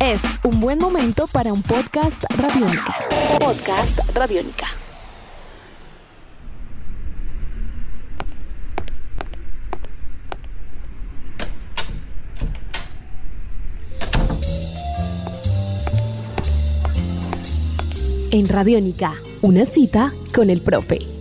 Es un buen momento para un podcast radiónica. Podcast radiónica. En Radiónica, una cita con el profe.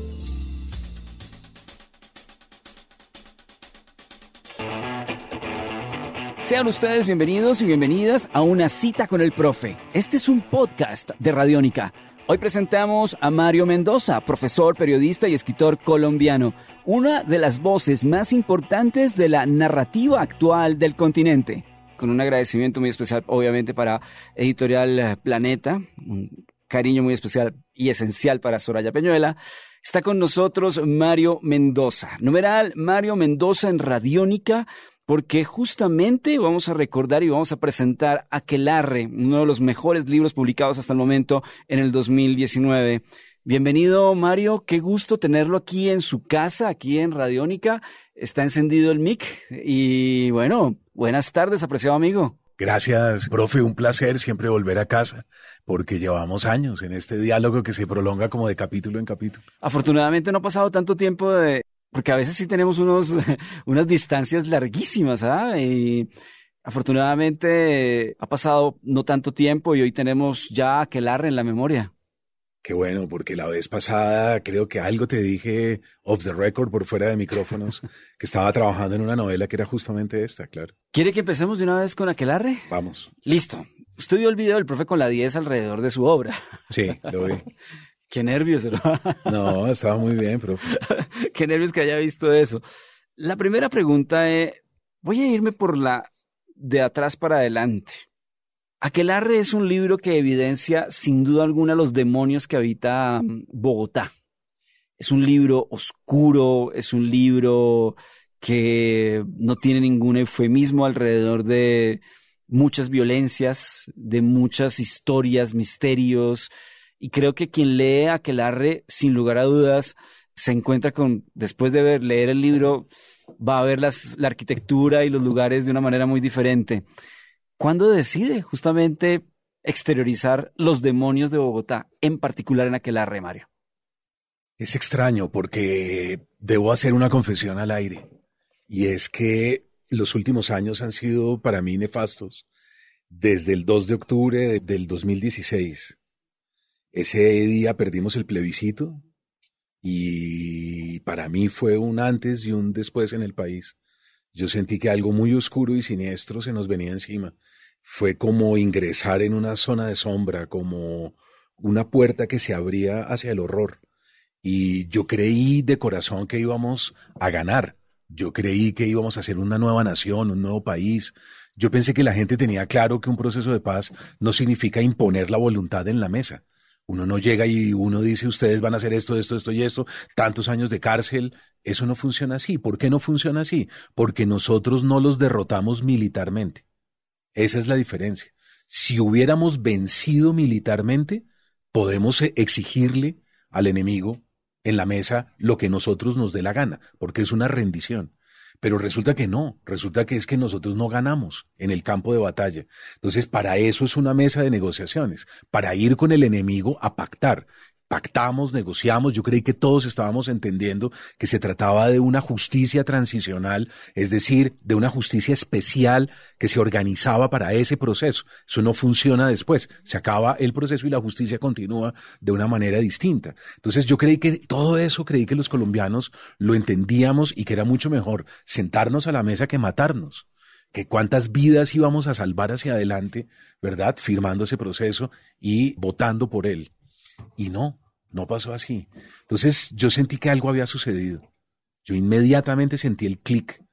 Sean ustedes bienvenidos y bienvenidas a una cita con el profe. Este es un podcast de Radiónica. Hoy presentamos a Mario Mendoza, profesor, periodista y escritor colombiano, una de las voces más importantes de la narrativa actual del continente. Con un agradecimiento muy especial, obviamente, para Editorial Planeta, un cariño muy especial y esencial para Soraya Peñuela. Está con nosotros Mario Mendoza. Numeral Mario Mendoza en Radiónica porque justamente vamos a recordar y vamos a presentar Aquelarre, uno de los mejores libros publicados hasta el momento en el 2019. Bienvenido, Mario. Qué gusto tenerlo aquí en su casa, aquí en Radiónica. Está encendido el mic y bueno, buenas tardes, apreciado amigo. Gracias, profe. Un placer siempre volver a casa, porque llevamos años en este diálogo que se prolonga como de capítulo en capítulo. Afortunadamente no ha pasado tanto tiempo de, porque a veces sí tenemos unos, unas distancias larguísimas, ¿ah? Y afortunadamente ha pasado no tanto tiempo y hoy tenemos ya Aquelarre en la memoria. Qué bueno, porque la vez pasada creo que algo te dije off the record por fuera de micrófonos, que estaba trabajando en una novela que era justamente esta, claro. ¿Quiere que empecemos de una vez con Aquelarre? Vamos. Listo. Usted vio el video del profe con la 10 alrededor de su obra. Sí, lo vi. Qué nervios, ¿no? No, estaba muy bien, profe. Qué nervios que haya visto eso. La primera pregunta es, voy a irme por la de atrás para adelante. Aquelarre es un libro que evidencia sin duda alguna los demonios que habita mm, Bogotá. Es un libro oscuro, es un libro que no tiene ningún eufemismo alrededor de muchas violencias, de muchas historias, misterios, y creo que quien lee Aquelarre, sin lugar a dudas, se encuentra con, después de ver, leer el libro, va a ver las, la arquitectura y los lugares de una manera muy diferente. ¿Cuándo decide justamente exteriorizar los demonios de Bogotá, en particular en Aquelarre, Mario? Es extraño porque debo hacer una confesión al aire. Y es que los últimos años han sido para mí nefastos. Desde el 2 de octubre del 2016, ese día perdimos el plebiscito y para mí fue un antes y un después en el país. Yo sentí que algo muy oscuro y siniestro se nos venía encima. Fue como ingresar en una zona de sombra, como una puerta que se abría hacia el horror. Y yo creí de corazón que íbamos a ganar. Yo creí que íbamos a ser una nueva nación, un nuevo país. Yo pensé que la gente tenía claro que un proceso de paz no significa imponer la voluntad en la mesa, uno no llega y uno dice, ustedes van a hacer esto, esto, esto y esto, tantos años de cárcel. Eso no funciona así. ¿Por qué no funciona así? Porque nosotros no los derrotamos militarmente. Esa es la diferencia. Si hubiéramos vencido militarmente, podemos exigirle al enemigo en la mesa lo que nosotros nos dé la gana, porque es una rendición. Pero resulta que no, resulta que es que nosotros no ganamos en el campo de batalla. Entonces, para eso es una mesa de negociaciones, para ir con el enemigo a pactar pactamos, negociamos, yo creí que todos estábamos entendiendo que se trataba de una justicia transicional, es decir, de una justicia especial que se organizaba para ese proceso. Eso no funciona después, se acaba el proceso y la justicia continúa de una manera distinta. Entonces yo creí que todo eso, creí que los colombianos lo entendíamos y que era mucho mejor sentarnos a la mesa que matarnos que cuántas vidas íbamos a salvar hacia adelante, ¿verdad? Firmando ese proceso y votando por él. Y no, no pasó así. Entonces yo sentí que algo había sucedido. Yo inmediatamente sentí el clic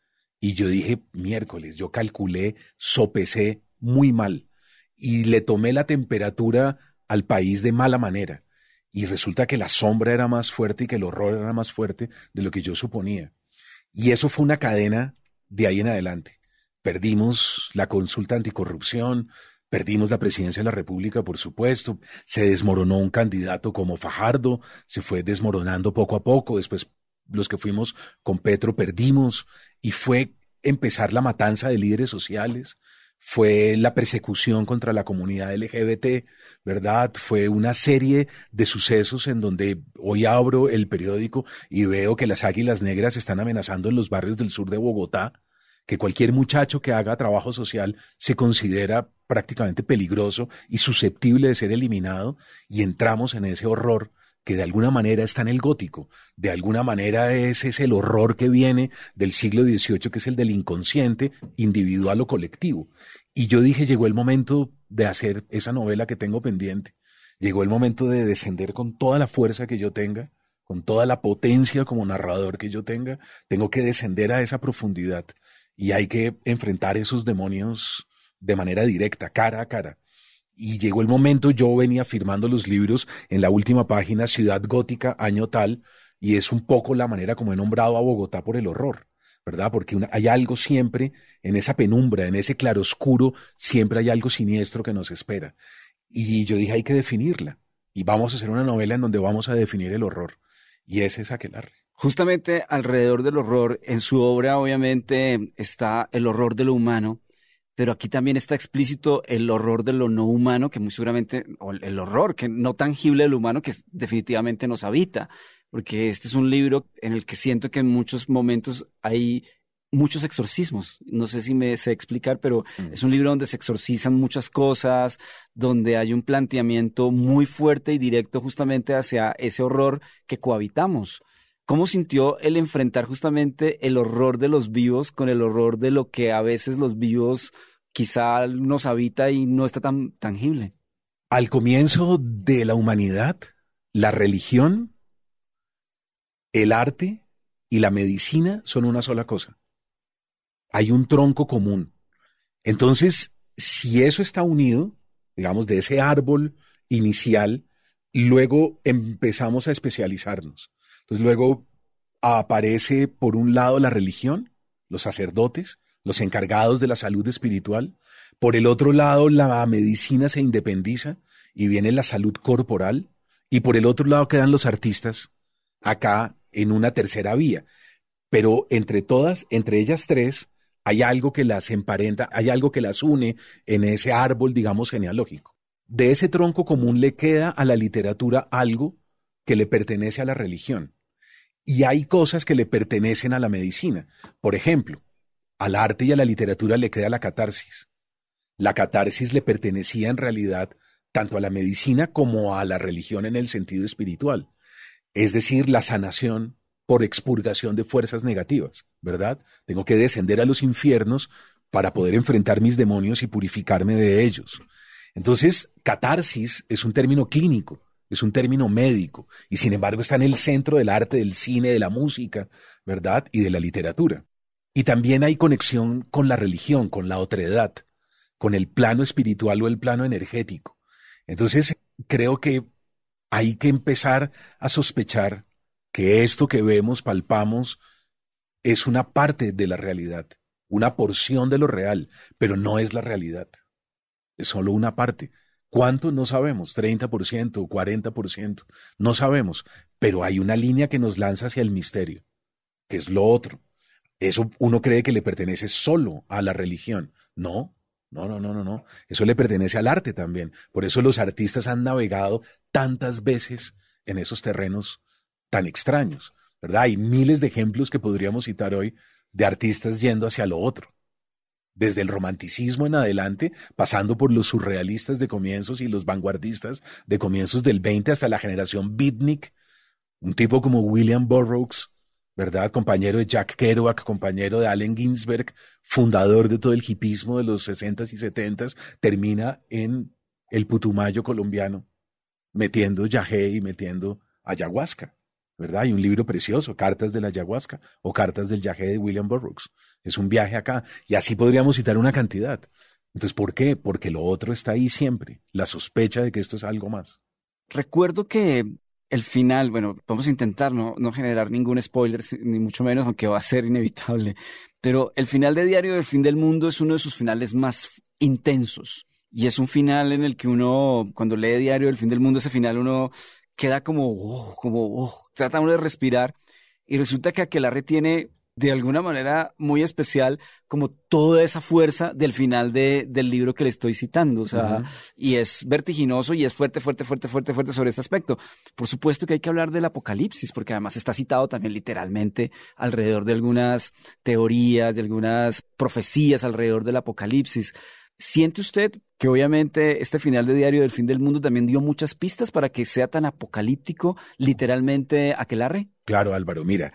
y yo dije, miércoles, yo calculé, sopesé muy mal y le tomé la temperatura al país de mala manera. Y resulta que la sombra era más fuerte y que el horror era más fuerte de lo que yo suponía. Y eso fue una cadena de ahí en adelante. Perdimos la consulta anticorrupción, Perdimos la presidencia de la República, por supuesto. Se desmoronó un candidato como Fajardo, se fue desmoronando poco a poco. Después, los que fuimos con Petro perdimos y fue empezar la matanza de líderes sociales. fue la persecución contra la comunidad LGBT, ¿verdad? Fue una serie de sucesos en donde hoy abro el periódico y veo que las águilas negras están amenazando en los barrios del sur de Bogotá, que cualquier muchacho que haga trabajo social se considera prácticamente peligroso y susceptible de ser eliminado y entramos en ese horror que de alguna manera está en el gótico, de alguna manera ese es el horror que viene del siglo XVIII, que es el del inconsciente individual o colectivo. Y yo dije, llegó el momento de hacer esa novela que tengo pendiente, llegó el momento de descender con toda la fuerza que yo tenga, con toda la potencia como narrador que yo tenga, tengo que descender a esa profundidad y hay que enfrentar esos demonios de manera directa, cara a cara. Y llegó el momento, yo venía firmando los libros en la última página, Ciudad Gótica, año tal, y es un poco la manera como he nombrado a Bogotá por el horror, ¿verdad? Porque hay algo siempre en esa penumbra, en ese claroscuro, siempre hay algo siniestro que nos espera. Y yo dije, hay que definirla. Y vamos a hacer una novela en donde vamos a definir el horror. Y ese es aquelarre. Justamente alrededor del horror, en su obra obviamente está el horror de lo humano, pero aquí también está explícito el horror de lo no humano, que muy seguramente, o el horror que no tangible de lo humano que definitivamente nos habita, porque este es un libro en el que siento que en muchos momentos hay muchos exorcismos. No sé si me sé explicar, pero mm. es un libro donde se exorcizan muchas cosas, donde hay un planteamiento muy fuerte y directo justamente hacia ese horror que cohabitamos. ¿Cómo sintió el enfrentar justamente el horror de los vivos con el horror de lo que a veces los vivos quizá nos habita y no está tan tangible? Al comienzo de la humanidad, la religión, el arte y la medicina son una sola cosa. Hay un tronco común. Entonces, si eso está unido, digamos, de ese árbol inicial, luego empezamos a especializarnos. Entonces luego aparece por un lado la religión, los sacerdotes, los encargados de la salud espiritual, por el otro lado la medicina se independiza y viene la salud corporal, y por el otro lado quedan los artistas, acá en una tercera vía. Pero entre todas, entre ellas tres, hay algo que las emparenta, hay algo que las une en ese árbol, digamos, genealógico. De ese tronco común le queda a la literatura algo que le pertenece a la religión y hay cosas que le pertenecen a la medicina. Por ejemplo, al arte y a la literatura le queda la catarsis. La catarsis le pertenecía en realidad tanto a la medicina como a la religión en el sentido espiritual, es decir, la sanación por expurgación de fuerzas negativas, ¿verdad? Tengo que descender a los infiernos para poder enfrentar mis demonios y purificarme de ellos. Entonces, catarsis es un término clínico es un término médico y sin embargo está en el centro del arte, del cine, de la música, ¿verdad? Y de la literatura. Y también hay conexión con la religión, con la otredad, con el plano espiritual o el plano energético. Entonces, creo que hay que empezar a sospechar que esto que vemos, palpamos, es una parte de la realidad, una porción de lo real, pero no es la realidad. Es solo una parte. ¿Cuánto? No sabemos, 30% o 40%, no sabemos, pero hay una línea que nos lanza hacia el misterio, que es lo otro. Eso uno cree que le pertenece solo a la religión. No, no, no, no, no, no. Eso le pertenece al arte también. Por eso los artistas han navegado tantas veces en esos terrenos tan extraños, ¿verdad? Hay miles de ejemplos que podríamos citar hoy de artistas yendo hacia lo otro desde el romanticismo en adelante, pasando por los surrealistas de comienzos y los vanguardistas de comienzos del 20 hasta la generación beatnik, un tipo como William Burroughs, ¿verdad? Compañero de Jack Kerouac, compañero de Allen Ginsberg, fundador de todo el hipismo de los 60s y 70s, termina en el Putumayo colombiano, metiendo yagé y metiendo ayahuasca. ¿Verdad? Hay un libro precioso, Cartas de la Ayahuasca o Cartas del Yaje de William Burroughs. Es un viaje acá. Y así podríamos citar una cantidad. Entonces, ¿por qué? Porque lo otro está ahí siempre, la sospecha de que esto es algo más. Recuerdo que el final, bueno, vamos a intentar no, no generar ningún spoiler, ni mucho menos, aunque va a ser inevitable, pero el final de Diario del Fin del Mundo es uno de sus finales más intensos. Y es un final en el que uno, cuando lee Diario del Fin del Mundo, ese final uno queda como, oh, como, oh, trata uno de respirar y resulta que Aquelarre tiene de alguna manera muy especial como toda esa fuerza del final de, del libro que le estoy citando. O sea, y es vertiginoso y es fuerte, fuerte, fuerte, fuerte, fuerte sobre este aspecto. Por supuesto que hay que hablar del apocalipsis, porque además está citado también literalmente alrededor de algunas teorías, de algunas profecías alrededor del apocalipsis. ¿Siente usted que obviamente este final de Diario del Fin del Mundo también dio muchas pistas para que sea tan apocalíptico literalmente aquelarre? Claro, Álvaro, mira,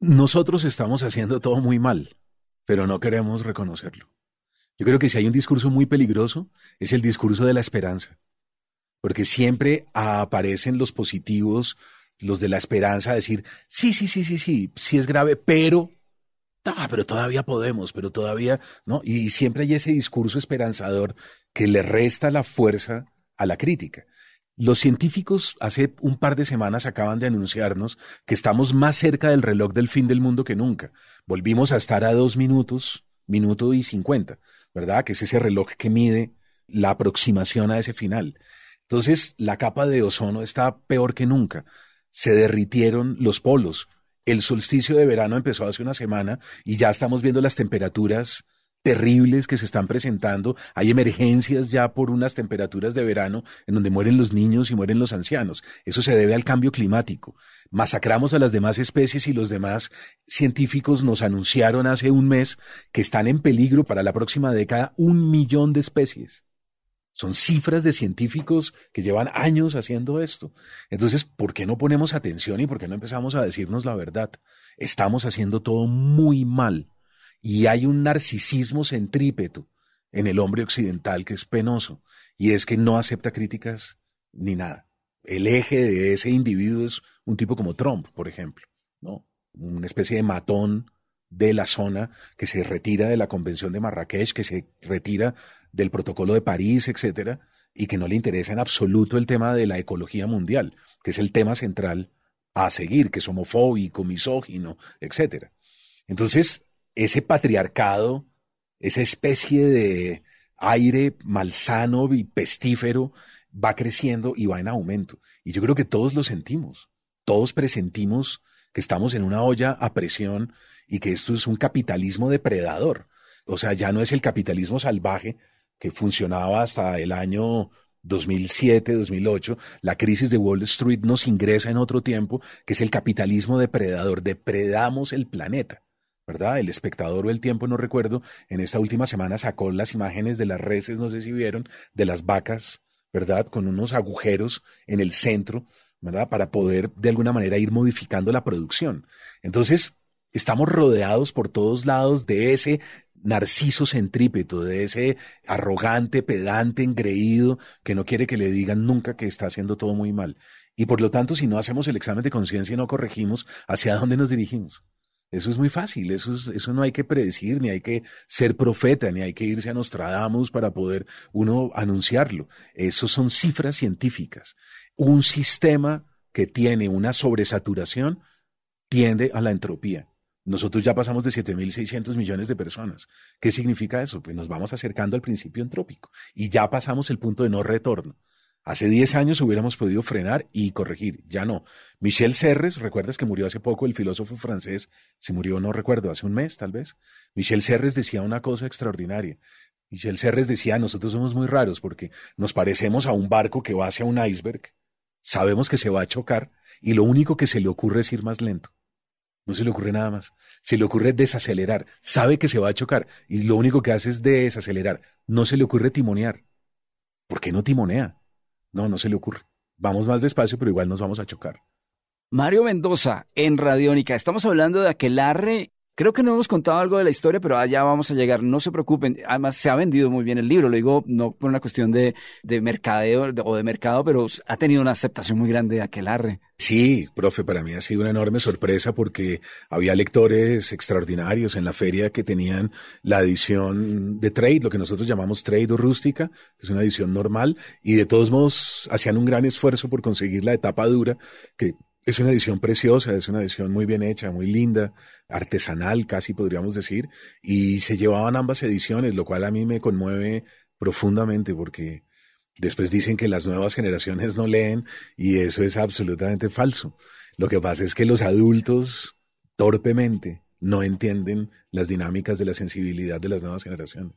nosotros estamos haciendo todo muy mal, pero no queremos reconocerlo. Yo creo que si hay un discurso muy peligroso, es el discurso de la esperanza, porque siempre aparecen los positivos, los de la esperanza, decir, sí, sí, sí, sí, sí, sí es grave, pero, ah, pero todavía podemos, pero todavía, ¿no? Y siempre hay ese discurso esperanzador que le resta la fuerza a la crítica. Los científicos hace un par de semanas acaban de anunciarnos que estamos más cerca del reloj del fin del mundo que nunca. Volvimos a estar a dos minutos, minuto y cincuenta, ¿verdad? Que es ese reloj que mide la aproximación a ese final. Entonces, la capa de ozono está peor que nunca. Se derritieron los polos. El solsticio de verano empezó hace una semana y ya estamos viendo las temperaturas terribles que se están presentando. Hay emergencias ya por unas temperaturas de verano en donde mueren los niños y mueren los ancianos. Eso se debe al cambio climático. Masacramos a las demás especies y los demás científicos nos anunciaron hace un mes que están en peligro para la próxima década un millón de especies. Son cifras de científicos que llevan años haciendo esto. Entonces, ¿por qué no ponemos atención y por qué no empezamos a decirnos la verdad? Estamos haciendo todo muy mal y hay un narcisismo centrípeto en el hombre occidental que es penoso, y es que no acepta críticas ni nada. El eje de ese individuo es un tipo como Trump, por ejemplo, ¿no? Una especie de matón de la zona que se retira de la Convención de Marrakech, que se retira del Protocolo de París, etcétera, y que no le interesa en absoluto el tema de la ecología mundial, que es el tema central a seguir, que es homofóbico, misógino, etcétera. Entonces, ese patriarcado, esa especie de aire malsano y pestífero va creciendo y va en aumento. Y yo creo que todos lo sentimos, todos presentimos que estamos en una olla a presión y que esto es un capitalismo depredador. O sea, ya no es el capitalismo salvaje que funcionaba hasta el año 2007, 2008, la crisis de Wall Street nos ingresa en otro tiempo, que es el capitalismo depredador. Depredamos el planeta. ¿verdad? El espectador o el tiempo, no recuerdo, en esta última semana sacó las imágenes de las reses, no sé si vieron, de las vacas, ¿verdad? Con unos agujeros en el centro, Para poder de alguna manera ir modificando la producción. Entonces, estamos rodeados por todos lados de ese narciso centrípeto, de ese arrogante, pedante, engreído, que no quiere que le digan nunca que está haciendo todo muy mal. Y por lo tanto, si no hacemos el examen de conciencia y no corregimos, ¿hacia dónde nos dirigimos? Eso es muy fácil, eso, eso no hay que predecir, ni hay que ser profeta, ni hay que irse a Nostradamus para poder uno anunciarlo. Eso son cifras científicas. Un sistema que tiene una sobresaturación tiende a la entropía. Nosotros ya pasamos de 7.600 millones de personas. ¿Qué significa eso? Pues nos vamos acercando al principio entrópico y ya pasamos el punto de no retorno. Hace 10 años hubiéramos podido frenar y corregir, ya no. Michel Serres, recuerdas que murió hace poco el filósofo francés, se murió, no recuerdo, hace un mes tal vez. Michel Serres decía una cosa extraordinaria. Michel Serres decía, nosotros somos muy raros porque nos parecemos a un barco que va hacia un iceberg, sabemos que se va a chocar y lo único que se le ocurre es ir más lento. No se le ocurre nada más. Se le ocurre desacelerar. Sabe que se va a chocar y lo único que hace es desacelerar. No se le ocurre timonear. ¿Por qué no timonea? No, no se le ocurre. Vamos más despacio, pero igual nos vamos a chocar. Mario Mendoza, en Radiónica. Estamos hablando de Aquelarre Creo que no hemos contado algo de la historia, pero allá vamos a llegar. No se preocupen. Además, se ha vendido muy bien el libro. Lo digo no por una cuestión de, de mercadeo o de mercado, pero ha tenido una aceptación muy grande de Aquelarre. Sí, profe, para mí ha sido una enorme sorpresa porque había lectores extraordinarios en la feria que tenían la edición de trade, lo que nosotros llamamos trade o rústica, que es una edición normal, y de todos modos hacían un gran esfuerzo por conseguir la etapa dura, que es una edición preciosa, es una edición muy bien hecha, muy linda, artesanal casi podríamos decir, y se llevaban ambas ediciones, lo cual a mí me conmueve profundamente porque después dicen que las nuevas generaciones no leen y eso es absolutamente falso. Lo que pasa es que los adultos torpemente no entienden las dinámicas de la sensibilidad de las nuevas generaciones.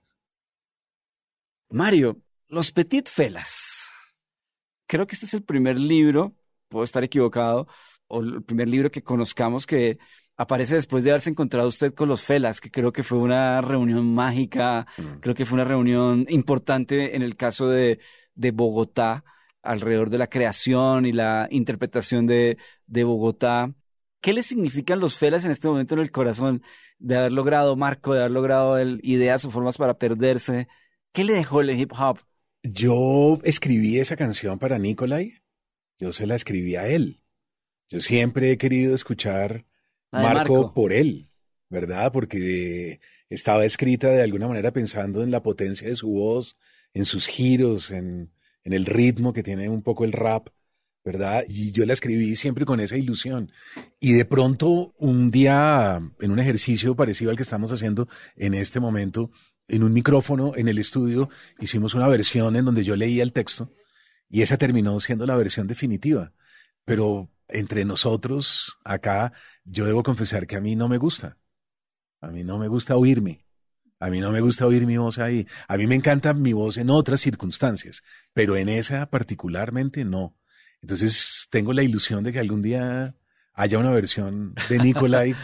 Mario, Los Petit Felas. Creo que este es el primer libro, puedo estar equivocado, o el primer libro que conozcamos que aparece después de haberse encontrado usted con los Felas, que creo que fue una reunión mágica, mm. creo que fue una reunión importante en el caso de, de Bogotá, alrededor de la creación y la interpretación de, de Bogotá. ¿Qué le significan los Felas en este momento en el corazón de haber logrado Marco, de haber logrado el, ideas o formas para perderse? ¿Qué le dejó el hip hop? Yo escribí esa canción para Nikolai. Yo se la escribí a él. Yo siempre he querido escuchar Marco, por él, ¿verdad? Porque estaba escrita de alguna manera pensando en la potencia de su voz, en sus giros, en, en el ritmo que tiene un poco el rap, ¿verdad? Y yo la escribí siempre con esa ilusión. Y de pronto, un día, en un ejercicio parecido al que estamos haciendo en este momento, en un micrófono en el estudio, hicimos una versión en donde yo leía el texto y esa terminó siendo la versión definitiva. Pero entre nosotros, acá, yo debo confesar que a mí no me gusta. A mí no me gusta oírme. A mí no me gusta oír mi voz ahí. A mí me encanta mi voz en otras circunstancias, pero en esa particularmente no. Entonces tengo la ilusión de que algún día haya una versión de Nicolai.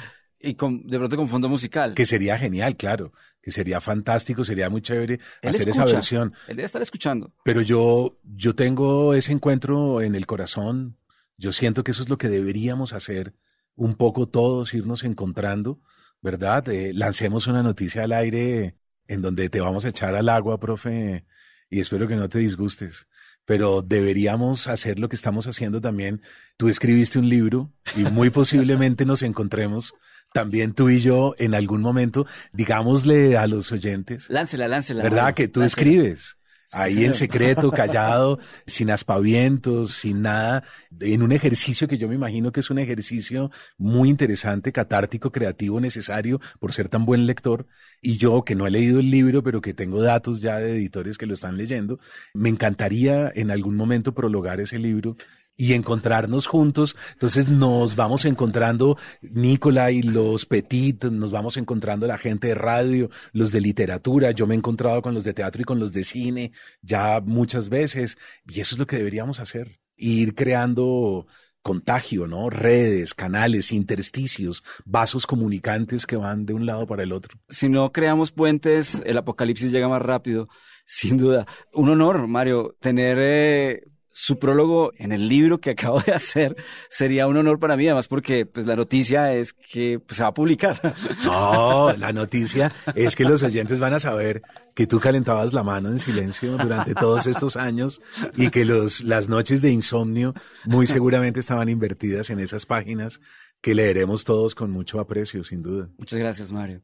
Y con, de pronto con fondo musical. Que sería genial, claro. Que sería fantástico, sería muy chévere hacer esa versión. Él debe estar escuchando. Pero yo, yo tengo ese encuentro en el corazón yo siento que eso es lo que deberíamos hacer un poco todos, irnos encontrando, ¿verdad? Eh, lancemos una noticia al aire en donde te vamos a echar al agua, profe, y espero que no te disgustes. Pero deberíamos hacer lo que estamos haciendo también. Tú escribiste un libro y muy posiblemente nos encontremos también tú y yo en algún momento, digámosle a los oyentes. Láncela, láncela. ¿Verdad? Que tú escribes ahí en secreto, callado, sin aspavientos, sin nada, en un ejercicio que yo me imagino que es un ejercicio muy interesante, catártico, creativo, necesario por ser tan buen lector. Y yo que no he leído el libro, pero que tengo datos ya de editores que lo están leyendo, me encantaría en algún momento prologar ese libro y encontrarnos juntos. Entonces nos vamos encontrando, Nicola y los Petit, nos vamos encontrando la gente de radio, los de literatura. Yo me he encontrado con los de teatro y con los de cine ya muchas veces. Y eso es lo que deberíamos hacer. Ir creando contagio, ¿no? Redes, canales, intersticios, vasos comunicantes que van de un lado para el otro. Si no creamos puentes, el apocalipsis llega más rápido, sin duda. Un honor, Mario, tener eh, su prólogo en el libro que acabo de hacer sería un honor para mí, además porque pues, la noticia es que pues, se va a publicar. No, la noticia es que los oyentes van a saber que tú calentabas la mano en silencio durante todos estos años y que los, las noches de insomnio muy seguramente estaban invertidas en esas páginas que leeremos todos con mucho aprecio, sin duda. Muchas gracias, Mario.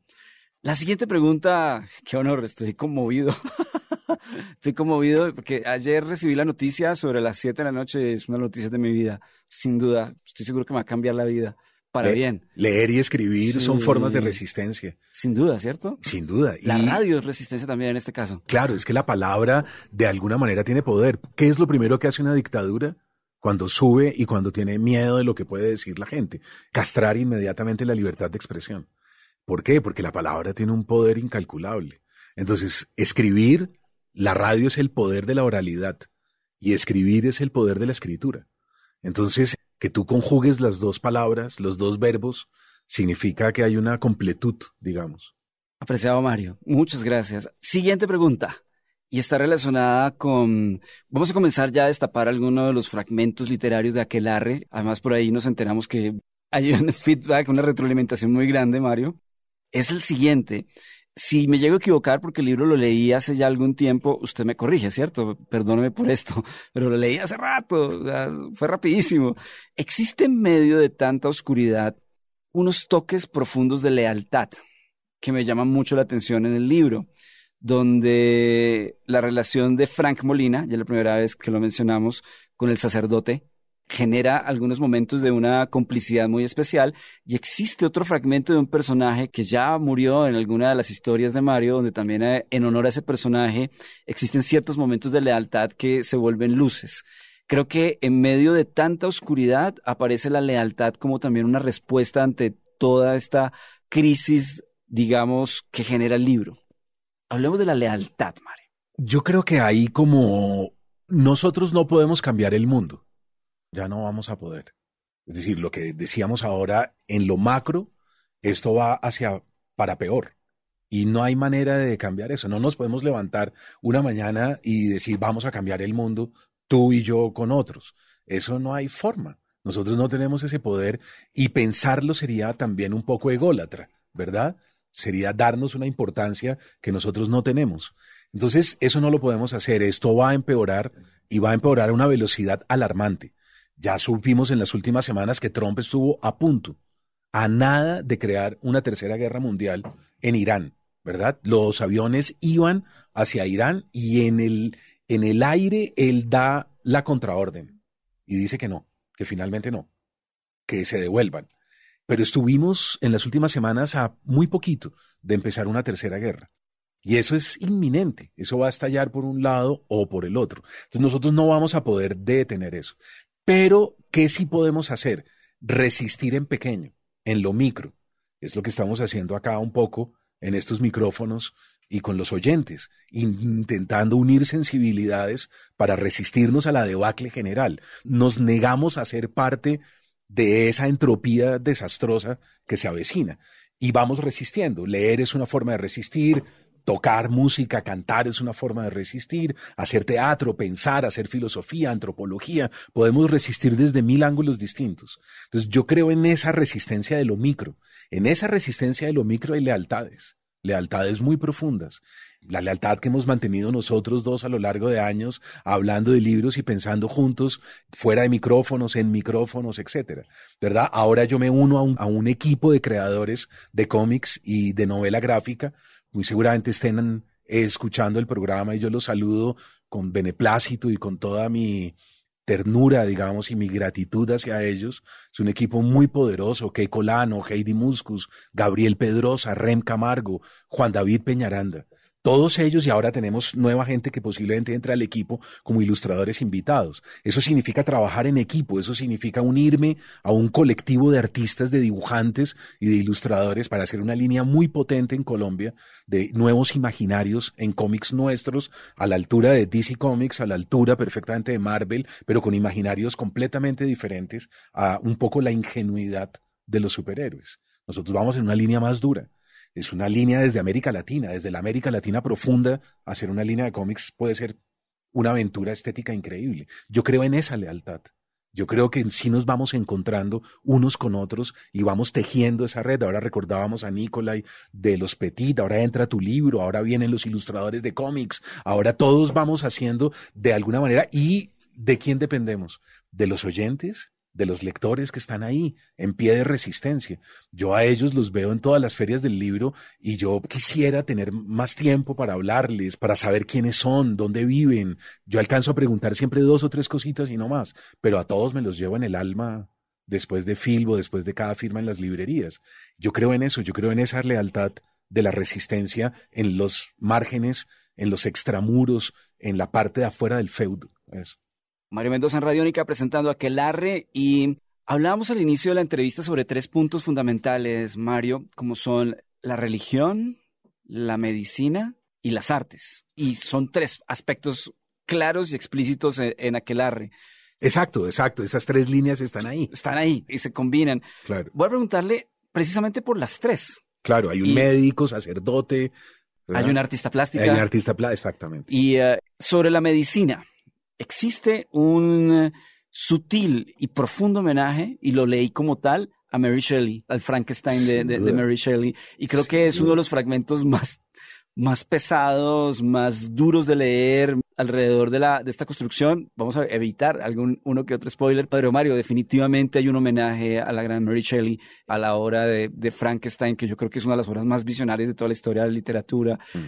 La siguiente pregunta, qué honor, estoy conmovido. Estoy conmovido porque ayer recibí la noticia sobre las 7 de la noche. Es una noticia de mi vida, sin duda. Estoy seguro que me va a cambiar la vida para bien. Leer y escribir son formas de resistencia. Sin duda, ¿cierto? Sin duda. La radio es resistencia también en este caso. Claro, es que la palabra de alguna manera tiene poder. ¿Qué es lo primero que hace una dictadura? Cuando sube y cuando tiene miedo de lo que puede decir la gente. Castrar inmediatamente la libertad de expresión. ¿Por qué? Porque la palabra tiene un poder incalculable. Entonces, escribir la radio es el poder de la oralidad y escribir es el poder de la escritura. Entonces, que tú conjugues las dos palabras, los dos verbos, significa que hay una completud, digamos. Apreciado Mario, muchas gracias. Siguiente pregunta. Y está relacionada con... Vamos a comenzar ya a destapar algunos de los fragmentos literarios de Aquelarre. Además, por ahí nos enteramos que hay un feedback, una retroalimentación muy grande, Mario. Es el siguiente si me llego a equivocar porque el libro lo leí hace ya algún tiempo, usted me corrige, ¿cierto? Perdóneme por esto, pero lo leí hace rato, fue rapidísimo. ¿Existe en medio de tanta oscuridad unos toques profundos de lealtad que me llaman mucho la atención en el libro? donde la relación de Frank Molina, ya la primera vez que lo mencionamos, con el sacerdote, genera algunos momentos de una complicidad muy especial y existe otro fragmento de un personaje que ya murió en alguna de las historias de Mario, donde también eh, en honor a ese personaje existen ciertos momentos de lealtad que se vuelven luces. Creo que en medio de tanta oscuridad aparece la lealtad como también una respuesta ante toda esta crisis, digamos, que genera el libro? Hablemos de la lealtad, Mario. Yo creo que ahí como nosotros no podemos cambiar el mundo, ya no vamos a poder. Es decir, lo que decíamos ahora, en lo macro, esto va hacia para peor. Y no hay manera de cambiar eso. No nos podemos levantar una mañana y decir, vamos a cambiar el mundo, tú y yo con otros. Eso no hay forma. Nosotros no tenemos ese poder y pensarlo sería también un poco ególatra, ¿verdad? Sería darnos una importancia que nosotros no tenemos. Entonces, eso no lo podemos hacer. Esto va a empeorar y va a empeorar a una velocidad alarmante. Ya supimos en las últimas semanas que Trump estuvo a punto, a nada de crear una tercera guerra mundial en Irán, ¿verdad? Los aviones iban hacia Irán y en el, en el aire él da la contraorden y dice que no, que finalmente no, que se devuelvan. Pero estuvimos en las últimas semanas a muy poquito de empezar una tercera guerra. Y eso es inminente, eso va a estallar por un lado o por el otro. Entonces nosotros no vamos a poder detener eso. Pero, ¿qué sí podemos hacer? Resistir en pequeño, en lo micro. Es lo que estamos haciendo acá un poco en estos micrófonos y con los oyentes, intentando unir sensibilidades para resistirnos a la debacle general. Nos negamos a ser parte de esa entropía desastrosa que se avecina y vamos resistiendo. Leer es una forma de resistir, Tocar música, cantar es una forma de resistir, hacer teatro, pensar, hacer filosofía, antropología, podemos resistir desde mil ángulos distintos. Entonces yo creo en esa resistencia de lo micro. En esa resistencia de lo micro hay lealtades, lealtades muy profundas. La lealtad que hemos mantenido nosotros dos a lo largo de años, hablando de libros y pensando juntos, fuera de micrófonos, en micrófonos, etcétera. ¿Verdad? Ahora yo me uno a un, a un equipo de creadores de cómics y de novela gráfica muy seguramente estén escuchando el programa y yo los saludo con beneplácito y con toda mi ternura, digamos, y mi gratitud hacia ellos. Es un equipo muy poderoso, Keiko Lano, Heidi Muscus, Gabriel Pedrosa, Rem Camargo, Juan David Peñaranda. Todos ellos y ahora tenemos nueva gente que posiblemente entre al equipo como ilustradores invitados. Eso significa trabajar en equipo, eso significa unirme a un colectivo de artistas, de dibujantes y de ilustradores para hacer una línea muy potente en Colombia de nuevos imaginarios en cómics nuestros, a la altura de DC Comics, a la altura perfectamente de Marvel, pero con imaginarios completamente diferentes a un poco la ingenuidad de los superhéroes. Nosotros vamos en una línea más dura es una línea desde América Latina, desde la América Latina profunda, hacer una línea de cómics puede ser una aventura estética increíble. Yo creo en esa lealtad. Yo creo que sí nos vamos encontrando unos con otros y vamos tejiendo esa red. Ahora recordábamos a Nicolai de los Petit, ahora entra tu libro, ahora vienen los ilustradores de cómics, ahora todos vamos haciendo de alguna manera. ¿Y de quién dependemos? ¿De los oyentes? De los lectores que están ahí, en pie de resistencia. Yo a ellos los veo en todas las ferias del libro y yo quisiera tener más tiempo para hablarles, para saber quiénes son, dónde viven. Yo alcanzo a preguntar siempre dos o tres cositas y no más, pero a todos me los llevo en el alma después de Filbo, después de cada firma en las librerías. Yo creo en eso, yo creo en esa lealtad de la resistencia en los márgenes, en los extramuros, en la parte de afuera del feudo. Eso. Mario Mendoza en Radiónica presentando a Aquelarre y hablábamos al inicio de la entrevista sobre tres puntos fundamentales, Mario, como son la religión, la medicina y las artes. Y son tres aspectos claros y explícitos en, en Aquelarre. Exacto, exacto. Esas tres líneas están ahí. Están ahí y se combinan. Claro. Voy a preguntarle precisamente por las tres. Claro, hay un médico, sacerdote. Hay un artista plástico. Hay un artista plástico, exactamente. Y eh, sobre la medicina existe un sutil y profundo homenaje, y lo leí como tal, a Mary Shelley, al Frankenstein de, Mary Shelley, y creo que es uno de los fragmentos más, más pesados, más duros de leer alrededor de, la, de esta construcción. Vamos a evitar algún uno que otro spoiler, Padre Mario, definitivamente hay un homenaje a la gran Mary Shelley a la obra de, Frankenstein, que yo creo que es una de las obras más visionarias de toda la historia de la literatura. Mm.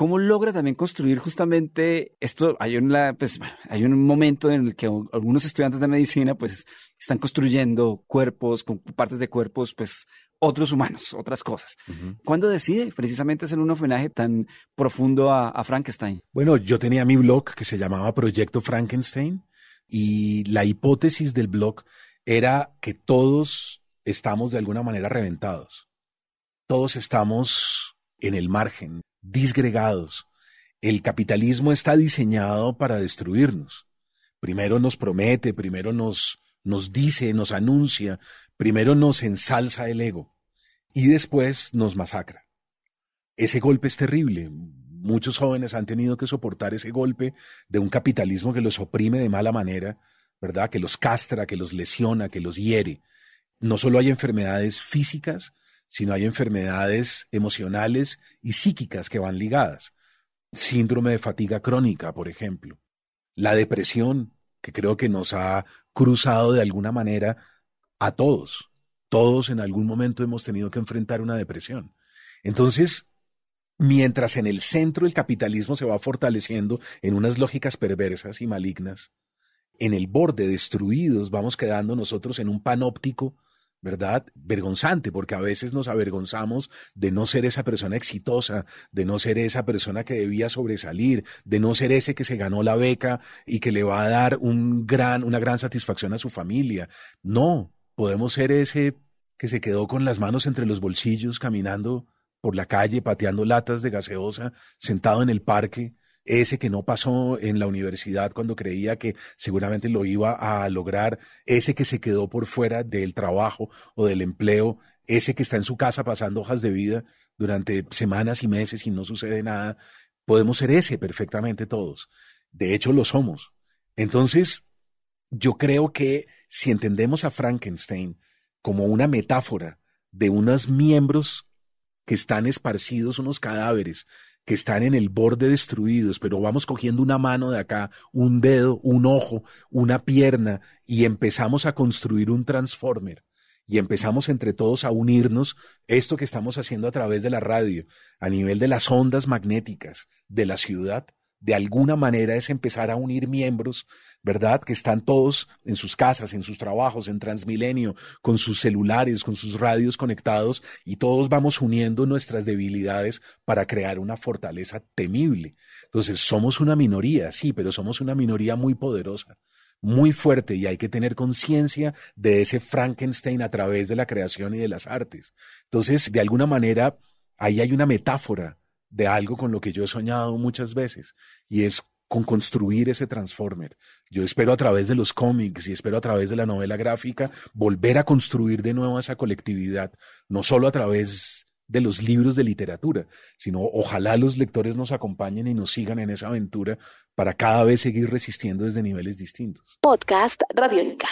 ¿Cómo logra también construir justamente esto? Hay, una, pues, hay un momento en el que algunos estudiantes de medicina pues están construyendo cuerpos, con partes de cuerpos, pues otros humanos, otras cosas. ¿Cuándo decide precisamente hacer un homenaje tan profundo a, Frankenstein? Bueno, yo tenía mi blog que se llamaba Proyecto Frankenstein y la hipótesis del blog era que todos estamos de alguna manera reventados todos estamos en el margen, disgregados. El capitalismo está diseñado para destruirnos. Primero nos promete, primero nos, nos dice, nos anuncia, primero nos ensalza el ego y después nos masacra. Ese golpe es terrible. Muchos jóvenes han tenido que soportar ese golpe de un capitalismo que los oprime de mala manera, ¿verdad? Que los castra, que los lesiona, que los hiere. No solo hay enfermedades físicas, sino hay enfermedades emocionales y psíquicas que van ligadas. Síndrome de fatiga crónica, por ejemplo. La depresión, que creo que nos ha cruzado de alguna manera a todos. Todos en algún momento hemos tenido que enfrentar una depresión. Entonces, mientras en el centro el capitalismo se va fortaleciendo en unas lógicas perversas y malignas, en el borde destruidos vamos quedando nosotros en un panóptico ¿verdad? Vergonzante, porque a veces nos avergonzamos de no ser esa persona exitosa, de no ser esa persona que debía sobresalir, de no ser ese que se ganó la beca y que le va a dar un gran, una gran satisfacción a su familia. No, podemos ser ese que se quedó con las manos entre los bolsillos caminando por la calle, pateando latas de gaseosa, sentado en el parque, ese que no pasó en la universidad cuando creía que seguramente lo iba a lograr, ese que se quedó por fuera del trabajo o del empleo, ese que está en su casa pasando hojas de vida durante semanas y meses y no sucede nada, podemos ser ese perfectamente todos. De hecho, lo somos. Entonces, yo creo que si entendemos a Frankenstein como una metáfora de unos miembros que están esparcidos, unos cadáveres que están en el borde destruidos, pero vamos cogiendo una mano de acá, un dedo, un ojo, una pierna y empezamos a construir un transformer y empezamos entre todos a unirnos esto que estamos haciendo a través de la radio, a nivel de las ondas magnéticas de la ciudad, de alguna manera es empezar a unir miembros, ¿verdad? Que están todos en sus casas, en sus trabajos, en Transmilenio, con sus celulares, con sus radios conectados, y todos vamos uniendo nuestras debilidades para crear una fortaleza temible. Entonces, somos una minoría, sí, pero somos una minoría muy poderosa muy fuerte y hay que tener conciencia de ese Frankenstein a través de la creación y de las artes. Entonces, de alguna manera, ahí hay una metáfora de algo con lo que yo he soñado muchas veces y es con construir ese transformer. Yo espero a través de los cómics y espero a través de la novela gráfica volver a construir de nuevo esa colectividad, no solo a través de los libros de literatura, sino ojalá los lectores nos acompañen y nos sigan en esa aventura para cada vez seguir resistiendo desde niveles distintos. Podcast Radiónica.